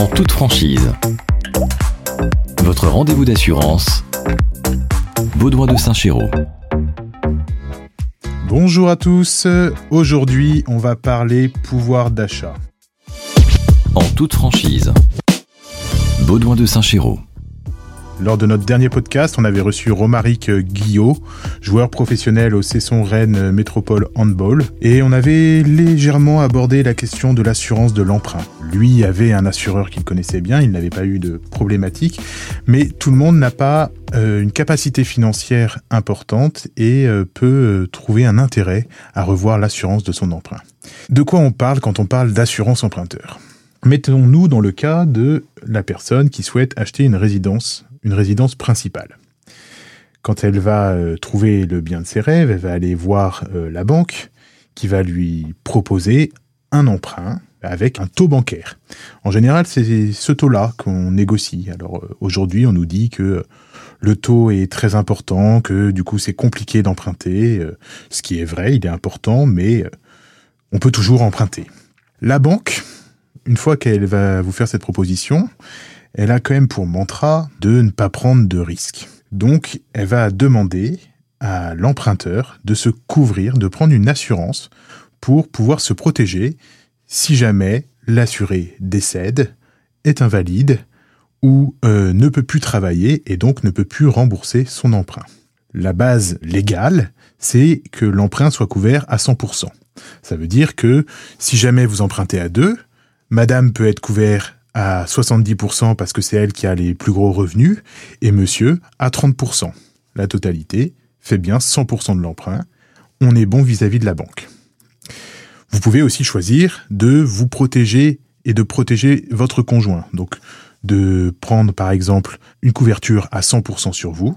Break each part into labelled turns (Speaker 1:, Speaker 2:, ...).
Speaker 1: en toute franchise. Votre rendez-vous d'assurance, Baudouin de Saint-Chéraud.
Speaker 2: Bonjour à tous, aujourd'hui on va parler pouvoir d'achat.
Speaker 1: En toute franchise, Baudouin de Saint-Chéraud.
Speaker 2: Lors de notre dernier podcast, on avait reçu Romaric Guillot, joueur professionnel au Cesson Rennes Métropole Handball, et on avait légèrement abordé la question de l'assurance de l'emprunt. Lui avait un assureur qu'il connaissait bien, il n'avait pas eu de problématique, mais tout le monde n'a pas euh, une capacité financière importante et euh, peut euh, trouver un intérêt à revoir l'assurance de son emprunt. De quoi on parle quand on parle d'assurance emprunteur? Mettons-nous dans le cas de la personne qui souhaite acheter une résidence une résidence principale. Quand elle va euh, trouver le bien de ses rêves, elle va aller voir euh, la banque qui va lui proposer un emprunt avec un taux bancaire. En général, c'est ce taux-là qu'on négocie. Alors euh, aujourd'hui, on nous dit que le taux est très important, que du coup c'est compliqué d'emprunter, ce qui est vrai, il est important, mais on peut toujours emprunter. La banque, une fois qu'elle va vous faire cette proposition, elle a quand même pour mantra de ne pas prendre de risques. Donc, elle va demander à l'emprunteur de se couvrir, de prendre une assurance pour pouvoir se protéger si jamais l'assuré décède, est invalide ou euh, ne peut plus travailler et donc ne peut plus rembourser son emprunt. La base légale, c'est que l'emprunt soit couvert à 100%. Ça veut dire que si jamais vous empruntez à deux, madame peut être couvert à 70% parce que c'est elle qui a les plus gros revenus, et monsieur à 30%. La totalité fait bien 100% de l'emprunt. On est bon vis-à-vis de la banque. Vous pouvez aussi choisir de vous protéger et de protéger votre conjoint. Donc, de prendre par exemple une couverture à 100% sur vous,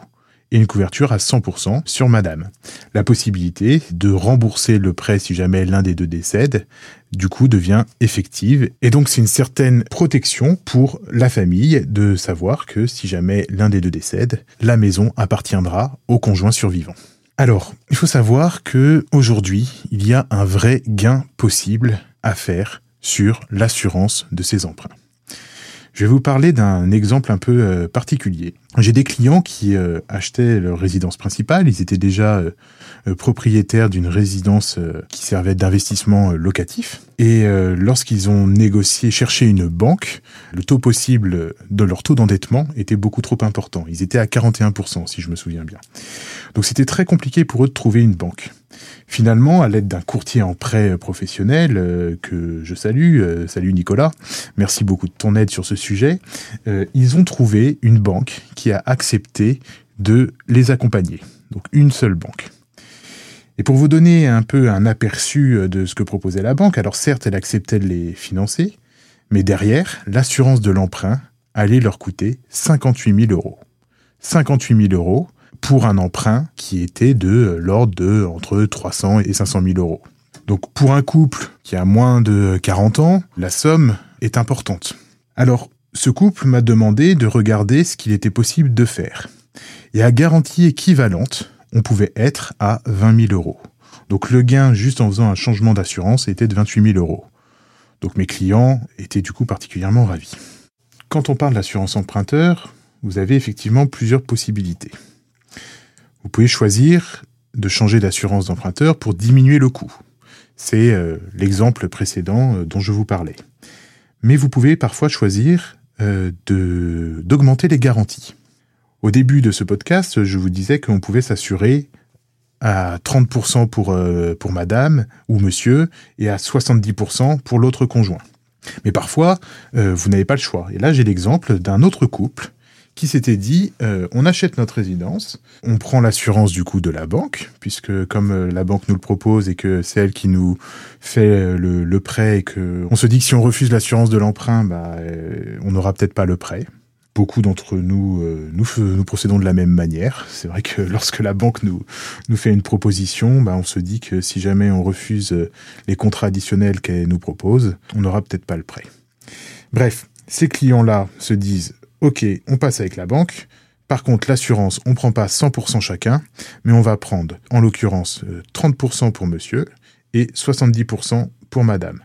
Speaker 2: et une couverture à 100% sur madame. La possibilité de rembourser le prêt si jamais l'un des deux décède, du coup, devient effective. Et donc, c'est une certaine protection pour la famille de savoir que si jamais l'un des deux décède, la maison appartiendra au conjoint survivant. Alors, il faut savoir que aujourd'hui, il y a un vrai gain possible à faire sur l'assurance de ces emprunts. Je vais vous parler d'un exemple un peu euh, particulier. J'ai des clients qui euh, achetaient leur résidence principale, ils étaient déjà euh, propriétaires d'une résidence qui servait d'investissement locatif. Et lorsqu'ils ont négocié, cherché une banque, le taux possible de leur taux d'endettement était beaucoup trop important. Ils étaient à 41%, si je me souviens bien. Donc c'était très compliqué pour eux de trouver une banque. Finalement, à l'aide d'un courtier en prêt professionnel euh, que je salue, euh, salut Nicolas, merci beaucoup de ton aide sur ce sujet, euh, ils ont trouvé une banque qui a accepté de les accompagner. Donc une seule banque. Et pour vous donner un peu un aperçu de ce que proposait la banque, alors certes, elle acceptait de les financer, mais derrière, l'assurance de l'emprunt allait leur coûter 58 000 euros. 58 000 euros, pour un emprunt qui était de l'ordre de entre 300 et 500 000 euros. Donc pour un couple qui a moins de 40 ans, la somme est importante. Alors ce couple m'a demandé de regarder ce qu'il était possible de faire. Et à garantie équivalente, on pouvait être à 20 000 euros. Donc le gain juste en faisant un changement d'assurance était de 28 000 euros. Donc mes clients étaient du coup particulièrement ravis. Quand on parle d'assurance emprunteur, vous avez effectivement plusieurs possibilités. Vous pouvez choisir de changer d'assurance d'emprunteur pour diminuer le coût. C'est euh, l'exemple précédent euh, dont je vous parlais. Mais vous pouvez parfois choisir d'augmenter les garanties. Au début de ce podcast, je vous disais qu'on pouvait s'assurer à 30% pour, pour madame ou monsieur et à 70% pour l'autre conjoint. Mais parfois, vous n'avez pas le choix. Et là, j'ai l'exemple d'un autre couple qui s'était dit euh, on achète notre résidence, on prend l'assurance du coup de la banque, puisque comme euh, la banque nous le propose et que c'est elle qui nous fait euh, le, prêt et que on se dit que si on refuse l'assurance de l'emprunt, bah, on n'aura peut-être pas le prêt. Beaucoup d'entre nous, nous, procédons de la même manière. C'est vrai que lorsque la banque nous, nous fait une proposition, bah, on se dit que si jamais on refuse les contrats additionnels qu'elle nous propose, on n'aura peut-être pas le prêt. Bref, ces clients-là se disent ok, on passe avec la banque. Par contre, l'assurance, on prend pas 100% chacun, mais on va prendre, en l'occurrence, 30% euh, pour monsieur et 70% pour madame.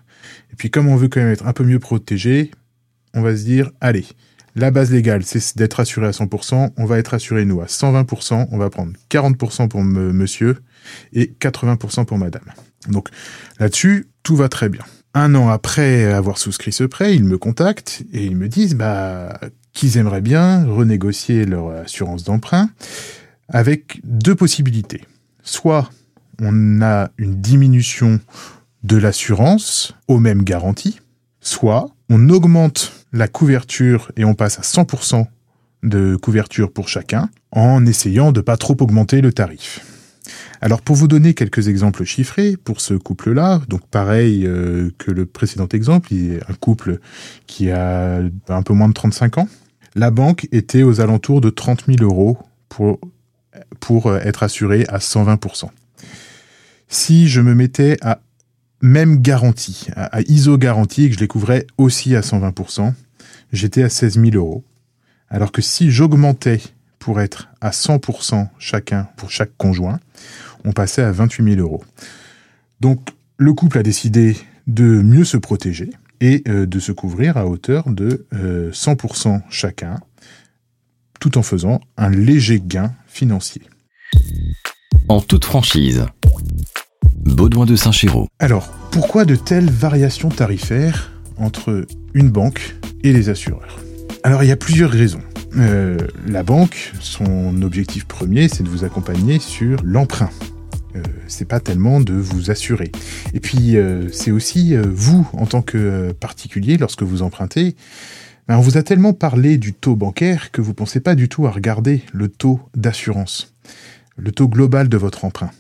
Speaker 2: Et puis, comme on veut quand même être un peu mieux protégé, on va se dire, allez, la base légale, c'est d'être assuré à 100%, on va être assuré, nous, à 120%, on va prendre 40% pour monsieur et 80% pour madame. Donc là-dessus, tout va très bien. Un an après avoir souscrit ce prêt, ils me contactent et ils me disent bah, qu'ils aimeraient bien renégocier leur assurance d'emprunt avec deux possibilités. Soit on a une diminution de l'assurance aux mêmes garanties, soit on augmente la couverture et on passe à 100% de couverture pour chacun en essayant de pas trop augmenter le tarif. Alors pour vous donner quelques exemples chiffrés pour ce couple-là, donc pareil euh, que le précédent exemple, il est un couple qui a un peu moins de 35 ans, la banque était aux alentours de 30 000 euros pour, pour être assuré à 120%. Si je me mettais à même garantie, à, ISO garantie, et que je les couvrais aussi à 120%, j'étais à 16 000 euros. Alors que si j'augmentais pour être à 100% chacun pour chaque conjoint, on passait à 28 000 euros. Donc le couple a décidé de mieux se protéger et euh, de se couvrir à hauteur de 100% euh, chacun, tout en faisant un léger gain financier.
Speaker 1: En toute franchise, Baudouin de Saint-Chéraud.
Speaker 2: Alors, pourquoi de telles variations tarifaires entre une banque et les assureurs? Alors, il y a plusieurs raisons. Euh, la banque, son objectif premier, c'est de vous accompagner sur l'emprunt. Euh, c'est pas tellement de vous assurer. Et puis, euh, c'est aussi vous, en tant que particulier, lorsque vous empruntez, ben, on vous a tellement parlé du taux bancaire que vous pensez pas du tout à regarder le taux d'assurance, le taux global de votre emprunt.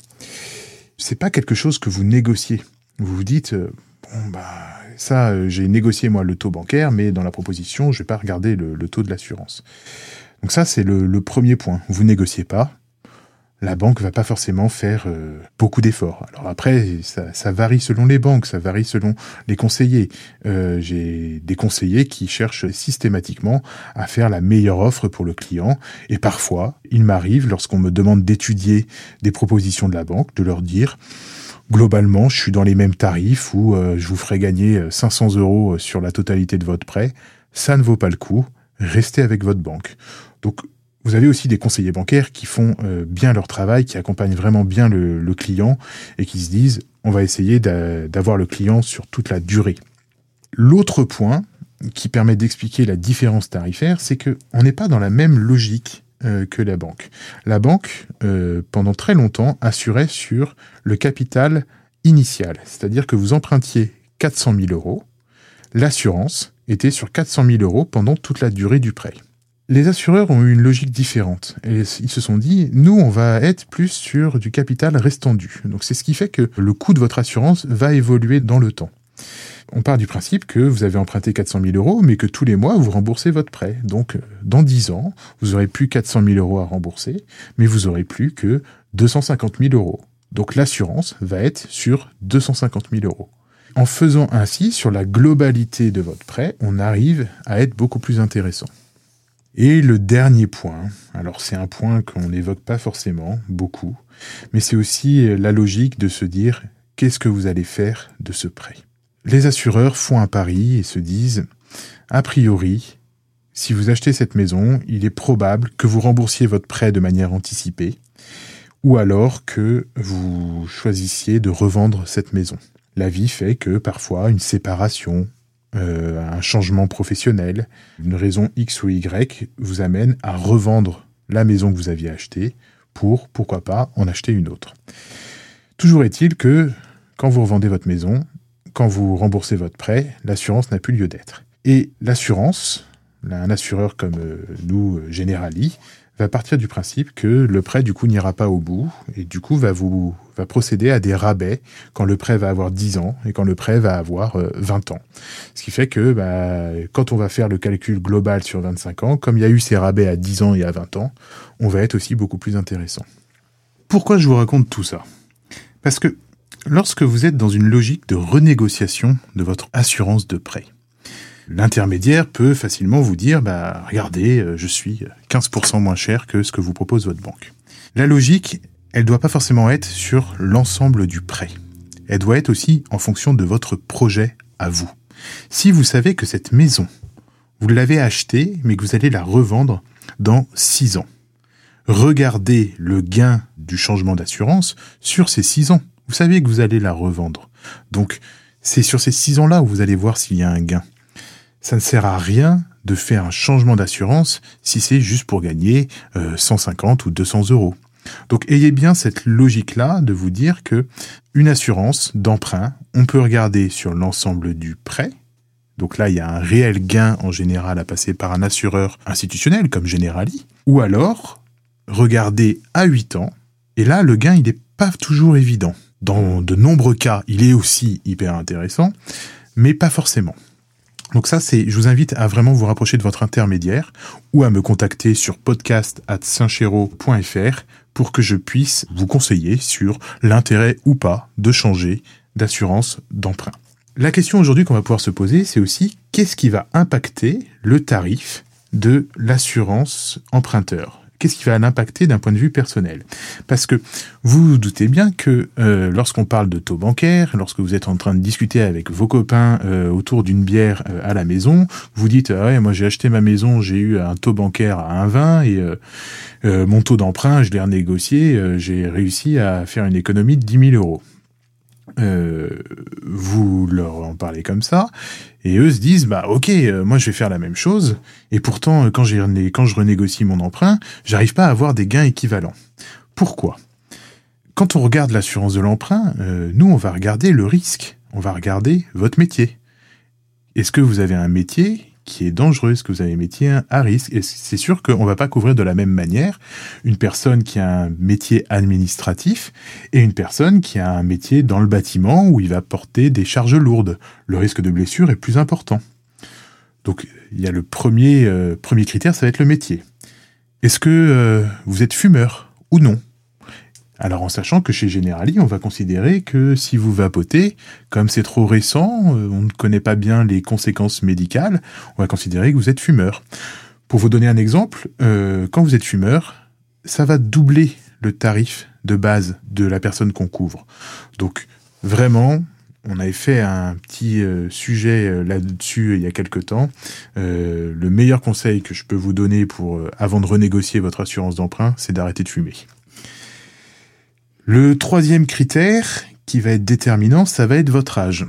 Speaker 2: C'est pas quelque chose que vous négociez. Vous vous dites, bon bah ça, euh, j'ai négocié moi le taux bancaire, mais dans la proposition, je vais pas regarder le, taux de l'assurance. Donc ça, c'est le, premier point. Vous négociez pas. La banque va pas forcément faire euh, beaucoup d'efforts. Alors après, ça, varie selon les banques, ça varie selon les conseillers. Euh, j'ai des conseillers qui cherchent systématiquement à faire la meilleure offre pour le client. Et parfois, il m'arrive, lorsqu'on me demande d'étudier des propositions de la banque, de leur dire globalement, je suis dans les mêmes tarifs où euh, je vous ferai gagner 500 euh, euros euh, sur la totalité de votre prêt. Ça ne vaut pas le coup. Restez avec votre banque. Donc, vous avez aussi des conseillers bancaires qui font bien leur travail, qui accompagnent vraiment bien le, client et qui se disent on va essayer d'avoir le client sur toute la durée. L'autre point qui permet d'expliquer la différence tarifaire, c'est qu'on n'est pas dans la même logique euh, que la banque. La banque, euh, pendant très longtemps, assurait sur le capital initial, c'est-à-dire que vous empruntiez 400 000 euros, l'assurance était sur 400 000 euros pendant toute la durée du prêt. Les assureurs ont eu une logique différente ils se sont dit, nous, on va être plus sur du capital restendu. Donc c'est ce qui fait que le coût de votre assurance va évoluer dans le temps on part du principe que vous avez emprunté 400 000 euros, mais que tous les mois, vous remboursez votre prêt. Donc, euh, dans 10 ans, vous aurez plus 400 000 euros à rembourser, mais vous aurez plus que 250 000 euros. Donc, l'assurance va être sur 250 000 euros. En faisant ainsi, sur la globalité de votre prêt, on arrive à être beaucoup plus intéressant. Et le dernier point, alors c'est un point qu'on n'évoque pas forcément beaucoup, mais c'est aussi la logique de se dire qu'est-ce que vous allez faire de ce prêt? Les assureurs font un pari et se disent, a priori, si vous achetez cette maison, il est probable que vous remboursiez votre prêt de manière anticipée, ou alors que vous choisissiez de revendre cette maison. La vie fait que parfois une séparation, euh, un changement professionnel, une raison X ou Y vous amène à revendre la maison que vous aviez achetée pour, pourquoi pas, en acheter une autre. Toujours est-il que quand vous revendez votre maison, quand vous remboursez votre prêt, l'assurance n'a plus lieu d'être. Et l'assurance, un assureur comme euh, nous, euh, Generali, va partir du principe que le prêt du coup n'ira pas au bout et du coup va vous va procéder à des rabais quand le prêt va avoir 10 ans et quand le prêt va avoir 20 euh, ans. Ce qui fait que bah, quand on va faire le calcul global sur 25 ans, comme il y a eu ces rabais à 10 ans et à 20 ans, on va être aussi beaucoup plus intéressant. Pourquoi je vous raconte tout ça? Parce que lorsque vous êtes dans une logique de renégociation de votre assurance de prêt. L'intermédiaire peut facilement vous dire, bah, regardez, euh, je suis 15% moins cher que ce que vous propose votre banque. La logique, elle doit pas forcément être sur l'ensemble du prêt. Elle doit être aussi en fonction de votre projet à vous. Si vous savez que cette maison, vous l'avez achetée, mais que vous allez la revendre dans 6 ans. Regardez le gain du changement d'assurance sur ces 6 ans. Vous savez que vous allez la revendre. Donc, c'est sur ces 6 ans-là où vous allez voir s'il y a un gain. Ça ne sert à rien de faire un changement d'assurance si c'est juste pour gagner 150 euh, ou 200 euros. Donc ayez bien cette logique-là de vous dire que une assurance d'emprunt, on peut regarder sur l'ensemble du prêt. Donc là, il y a un réel gain en général à passer par un assureur institutionnel comme Generali. Ou alors, regarder à 8 ans. Et là, le gain, il n'est pas toujours évident. Dans de nombreux cas, il est aussi hyper intéressant, mais pas forcément. Donc ça, c'est, je vous invite à vraiment vous rapprocher de votre intermédiaire ou à me contacter sur podcast pour que je puisse vous conseiller sur l'intérêt ou pas de changer d'assurance d'emprunt. La question aujourd'hui qu'on va pouvoir se poser, c'est aussi qu'est-ce qui va impacter le tarif de l'assurance emprunteur? Qu'est-ce qui va l'impacter d'un point de vue personnel? Parce que vous doutez bien que euh, lorsqu'on parle de taux bancaire, lorsque vous êtes en train de discuter avec vos copains euh, autour d'une bière euh, à la maison, vous dites ah ouais moi j'ai acheté ma maison, j'ai eu un taux bancaire à 1,20 et mon taux d'emprunt je l'ai renégocié, j'ai réussi à faire une économie de 10 000 euros. Euh, vous leur en parlez comme ça, et eux se disent bah ok, euh, moi je vais faire la même chose, et pourtant euh, quand, quand je renégocie mon emprunt, j'arrive pas à avoir des gains équivalents. Pourquoi? Quand on regarde l'assurance de l'emprunt, nous on va regarder le risque, on va regarder votre métier. Est-ce que vous avez un métier qui est dangereuse, que vous avez un métier à risque? Et c'est sûr qu'on ne va pas couvrir de la même manière une personne qui a un métier administratif et une personne qui a un métier dans le bâtiment où il va porter des charges lourdes. Le risque de blessure est plus important. Donc il y a le premier, euh, critère, ça va être le métier. Est-ce que euh, vous êtes fumeur ou non? Alors en sachant que chez Generali, on va considérer que si vous vapotez, comme c'est trop récent, euh, on ne connaît pas bien les conséquences médicales, on va considérer que vous êtes fumeur. Pour vous donner un exemple, euh, quand vous êtes fumeur, ça va doubler le tarif de base de la personne qu'on couvre. Donc vraiment, on avait fait un petit euh, sujet là-dessus il y a quelque temps. le meilleur conseil que je peux vous donner pour avant de renégocier votre assurance d'emprunt, c'est d'arrêter de fumer. Le troisième critère qui va être déterminant, ça va être votre âge.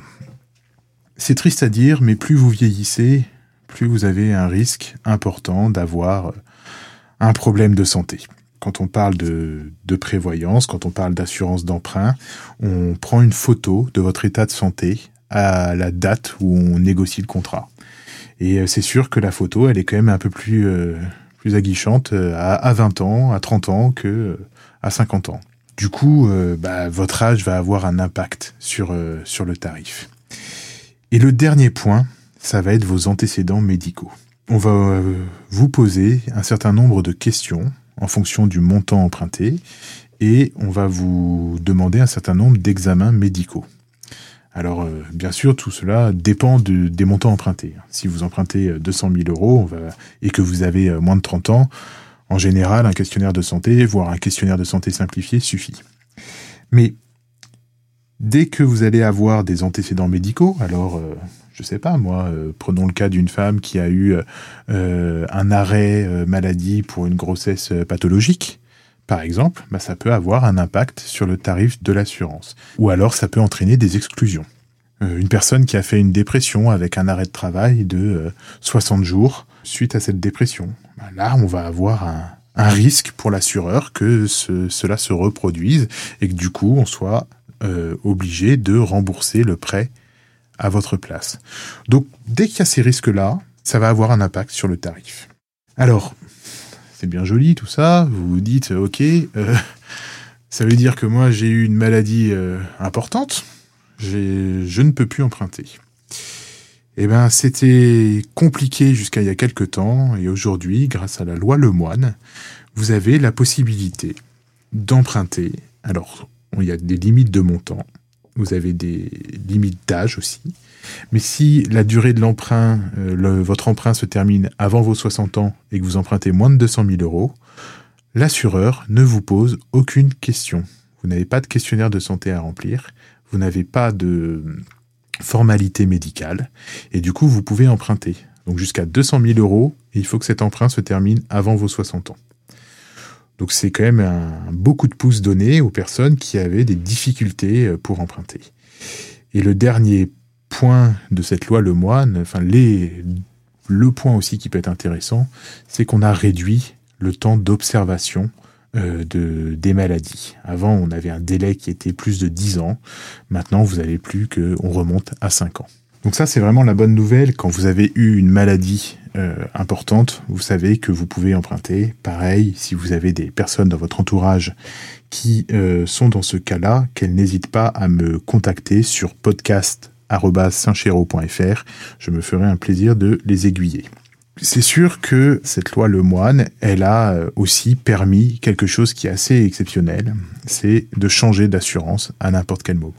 Speaker 2: C'est triste à dire, mais plus vous vieillissez, plus vous avez un risque important d'avoir un problème de santé. Quand on parle de, prévoyance, quand on parle d'assurance d'emprunt, on prend une photo de votre état de santé à la date où on négocie le contrat. Et euh, c'est sûr que la photo, elle est quand même un peu plus, euh, aguichante euh, à, à 20 ans, à 30 ans que à 50 ans. Du coup, euh, bah, votre âge va avoir un impact sur, euh, sur le tarif. Et le dernier point, ça va être vos antécédents médicaux. On va euh, vous poser un certain nombre de questions en fonction du montant emprunté et on va vous demander un certain nombre d'examens médicaux. Alors, bien sûr, tout cela dépend des montants empruntés. Si vous empruntez 200 000 euros et que vous avez moins de 30 ans, en général, un questionnaire de santé, voire un questionnaire de santé simplifié suffit. Mais dès que vous allez avoir des antécédents médicaux, alors je euh, je sais pas moi, euh, prenons le cas d'une femme qui a eu euh, un arrêt maladie pour une grossesse pathologique, par exemple, bah, ça peut avoir un impact sur le tarif de l'assurance. Ou alors ça peut entraîner des exclusions. une personne qui a fait une dépression avec un arrêt de travail de 60 jours suite à cette dépression. Bah, là, on va avoir un, risque pour l'assureur que cela se reproduise et que du coup, on soit euh, obligé de rembourser le prêt à votre place. Donc, dès qu'il y a ces risques-là, ça va avoir un impact sur le tarif. Alors, c'est bien joli tout ça, vous vous dites, ok, euh, ça veut dire que moi j'ai eu une maladie euh, importante, je ne peux plus emprunter. Eh ben, c'était compliqué jusqu'à il y a quelque temps, et aujourd'hui, grâce à la loi Lemoine, vous avez la possibilité d'emprunter. Alors, il y a des limites de montant, vous avez des limites d'âge aussi. Mais si la durée de l'emprunt, euh, votre emprunt se termine avant vos 60 ans et que vous empruntez moins de 200 000 euros, l'assureur ne vous pose aucune question. Vous n'avez pas de questionnaire de santé à remplir, vous n'avez pas de formalité médicale, et du coup vous pouvez emprunter. donc jusqu'à 200 000 euros, et il faut que cet emprunt se termine avant vos 60 ans. Donc c'est quand même un beaucoup de pouces donnés aux personnes qui avaient des difficultés euh, pour emprunter. Et le dernier point de cette loi Le Moine, enfin le point aussi qui peut être intéressant, c'est qu'on a réduit le temps d'observation de, des maladies. Avant, on avait un délai qui était plus de 10 ans. Maintenant, vous n'avez plus qu'on remonte à 5 ans. Donc ça, c'est vraiment la bonne nouvelle. Quand vous avez eu une maladie euh, importante, vous savez que vous pouvez emprunter. Pareil, si vous avez des personnes dans votre entourage qui euh, sont dans ce cas-là, qu'elles n'hésitent pas à me contacter sur podcast.saintchéro.fr. Je me ferai un plaisir de les aiguiller. C'est sûr que cette loi Lemoine, elle a euh, aussi permis quelque chose qui est assez exceptionnel, c'est de changer d'assurance à n'importe quel moment.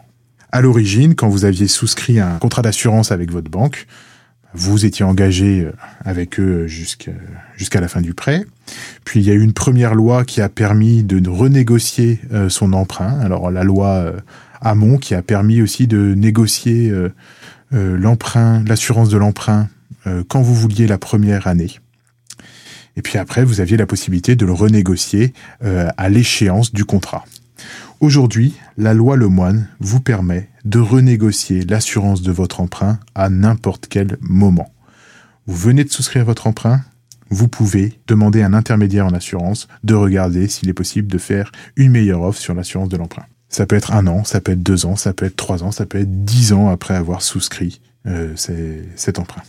Speaker 2: À l'origine, quand vous aviez souscrit un contrat d'assurance avec votre banque, vous étiez engagé euh, avec eux jusqu'à la fin du prêt. Puis il y a eu une première loi qui a permis de renégocier euh, son emprunt. Alors la loi Hamon qui a permis aussi de négocier l'emprunt, l'assurance de l'emprunt quand vous vouliez la première année. Et puis après, vous aviez la possibilité de le renégocier à l'échéance du contrat. Aujourd'hui, la loi Lemoine vous permet de renégocier l'assurance de votre emprunt à n'importe quel moment. Vous venez de souscrire votre emprunt, vous pouvez demander à un intermédiaire en assurance de regarder s'il est possible de faire une meilleure offre sur l'assurance de l'emprunt. Ça peut être un an, ça peut être deux ans, ça peut être trois ans, ça peut être dix ans après avoir souscrit euh, cet emprunt.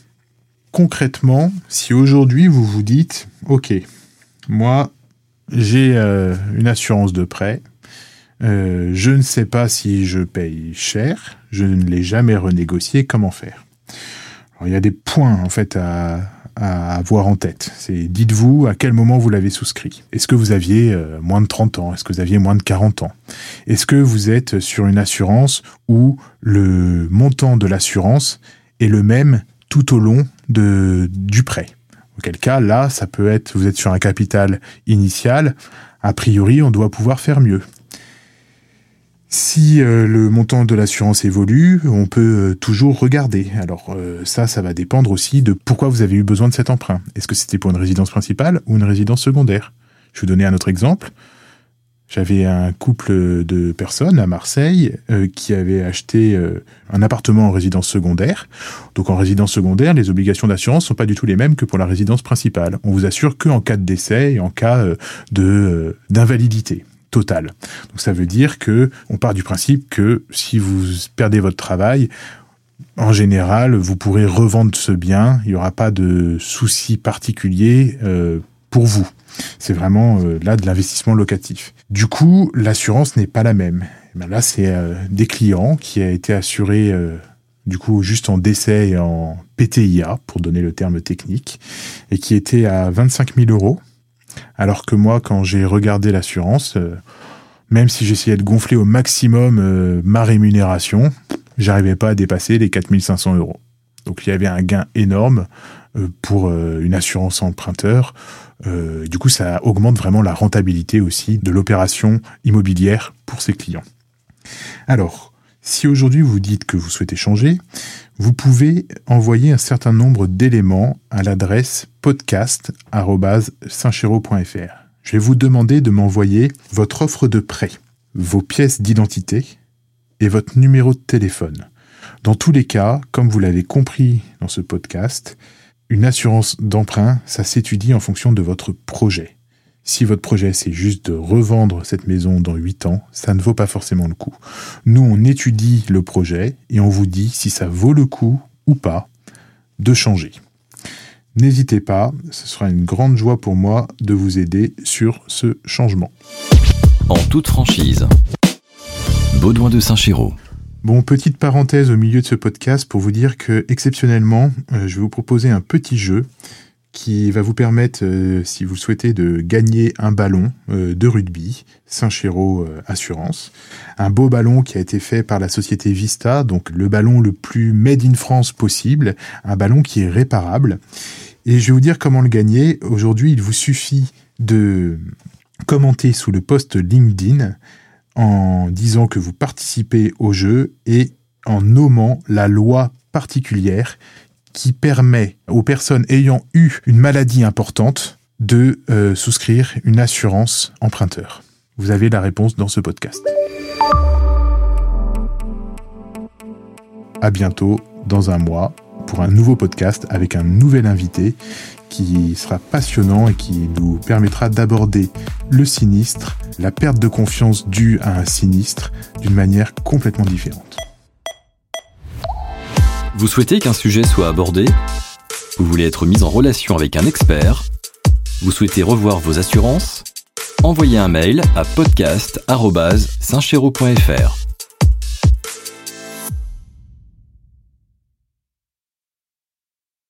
Speaker 2: Concrètement, si aujourd'hui vous vous dites, OK, moi j'ai euh, une assurance de prêt, euh, je ne sais pas si je paye cher, je ne l'ai jamais renégocié, comment faire? Il y a des points en fait à, avoir en tête. C'est dites-vous à quel moment vous l'avez souscrit. Est-ce que vous aviez euh, moins de 30 ans? Est-ce que vous aviez moins de 40 ans? Est-ce que vous êtes sur une assurance où le montant de l'assurance est le même tout au long du prêt Auquel cas, là, ça peut être, vous êtes sur un capital initial, a priori, on doit pouvoir faire mieux. Si euh, le montant de l'assurance évolue, on peut euh, toujours regarder. Alors euh, ça, ça va dépendre aussi de pourquoi vous avez eu besoin de cet emprunt. Est-ce que c'était pour une résidence principale ou une résidence secondaire? Je vais vous donner un autre exemple. J'avais un couple de personnes à Marseille qui avaient acheté un appartement en résidence secondaire. Donc en résidence secondaire, les obligations d'assurance sont pas du tout les mêmes que pour la résidence principale. On vous assure que en cas de décès et en cas de d'invalidité total. Donc ça veut dire que on part du principe que si vous perdez votre travail, en général, vous pourrez revendre ce bien. Il n'y aura pas de souci particulier euh, pour vous. C'est vraiment euh, là de l'investissement locatif. Du coup, l'assurance n'est pas la même. Eh ben là, c'est euh, des clients qui a été assuré du coup juste en décès et en PTIA, pour donner le terme technique, et qui était à 25 000 euros alors que moi, quand j'ai regardé l'assurance, euh, même si j'essayais de gonfler au maximum euh, ma rémunération, j'arrivais pas à dépasser les 4500 euros. Donc il y avait un gain énorme euh, pour une assurance emprunteur. Du coup, ça augmente vraiment la rentabilité aussi de l'opération immobilière pour ses clients. Alors, si aujourd'hui vous dites que vous souhaitez changer, vous pouvez envoyer un certain nombre d'éléments à l'adresse podcast.saintchéro.fr. Je vais vous demander de m'envoyer votre offre de prêt, vos pièces d'identité et votre numéro de téléphone. Dans tous les cas, comme vous l'avez compris dans ce podcast, une assurance d'emprunt, ça s'étudie en fonction de votre projet. Si votre projet c'est juste de revendre cette maison dans 8 ans, ça ne vaut pas forcément le coup. Nous, on étudie le projet et on vous dit si ça vaut le coup ou pas de changer. N'hésitez pas, ce sera une grande joie pour moi de vous aider sur ce changement.
Speaker 1: En toute franchise, Baudouin de Saint-Chéraud.
Speaker 2: Bon, petite parenthèse au milieu de ce podcast pour vous dire que exceptionnellement, euh, je vais vous proposer un petit jeu qui va vous permettre, euh, si vous souhaitez, de gagner un ballon euh, de rugby, Saint-Chéraud Assurance. Un beau ballon qui a été fait par la société Vista, donc le ballon le plus made in France possible, un ballon qui est réparable. Et je vais vous dire comment le gagner. Aujourd'hui, il vous suffit de commenter sous le post LinkedIn en disant que vous participez au jeu et en nommant la loi particulière qui permet aux personnes ayant eu une maladie importante de euh, souscrire une assurance emprunteur Vous avez la réponse dans ce podcast. À bientôt dans un mois pour un nouveau podcast avec un nouvel invité qui sera passionnant et qui nous permettra d'aborder le sinistre, la perte de confiance due à un sinistre d'une manière complètement différente.
Speaker 1: Vous souhaitez qu'un sujet soit abordé? Vous voulez être mis en relation avec un expert? Vous souhaitez revoir vos assurances? Envoyez un mail à podcast.saintchéro.fr.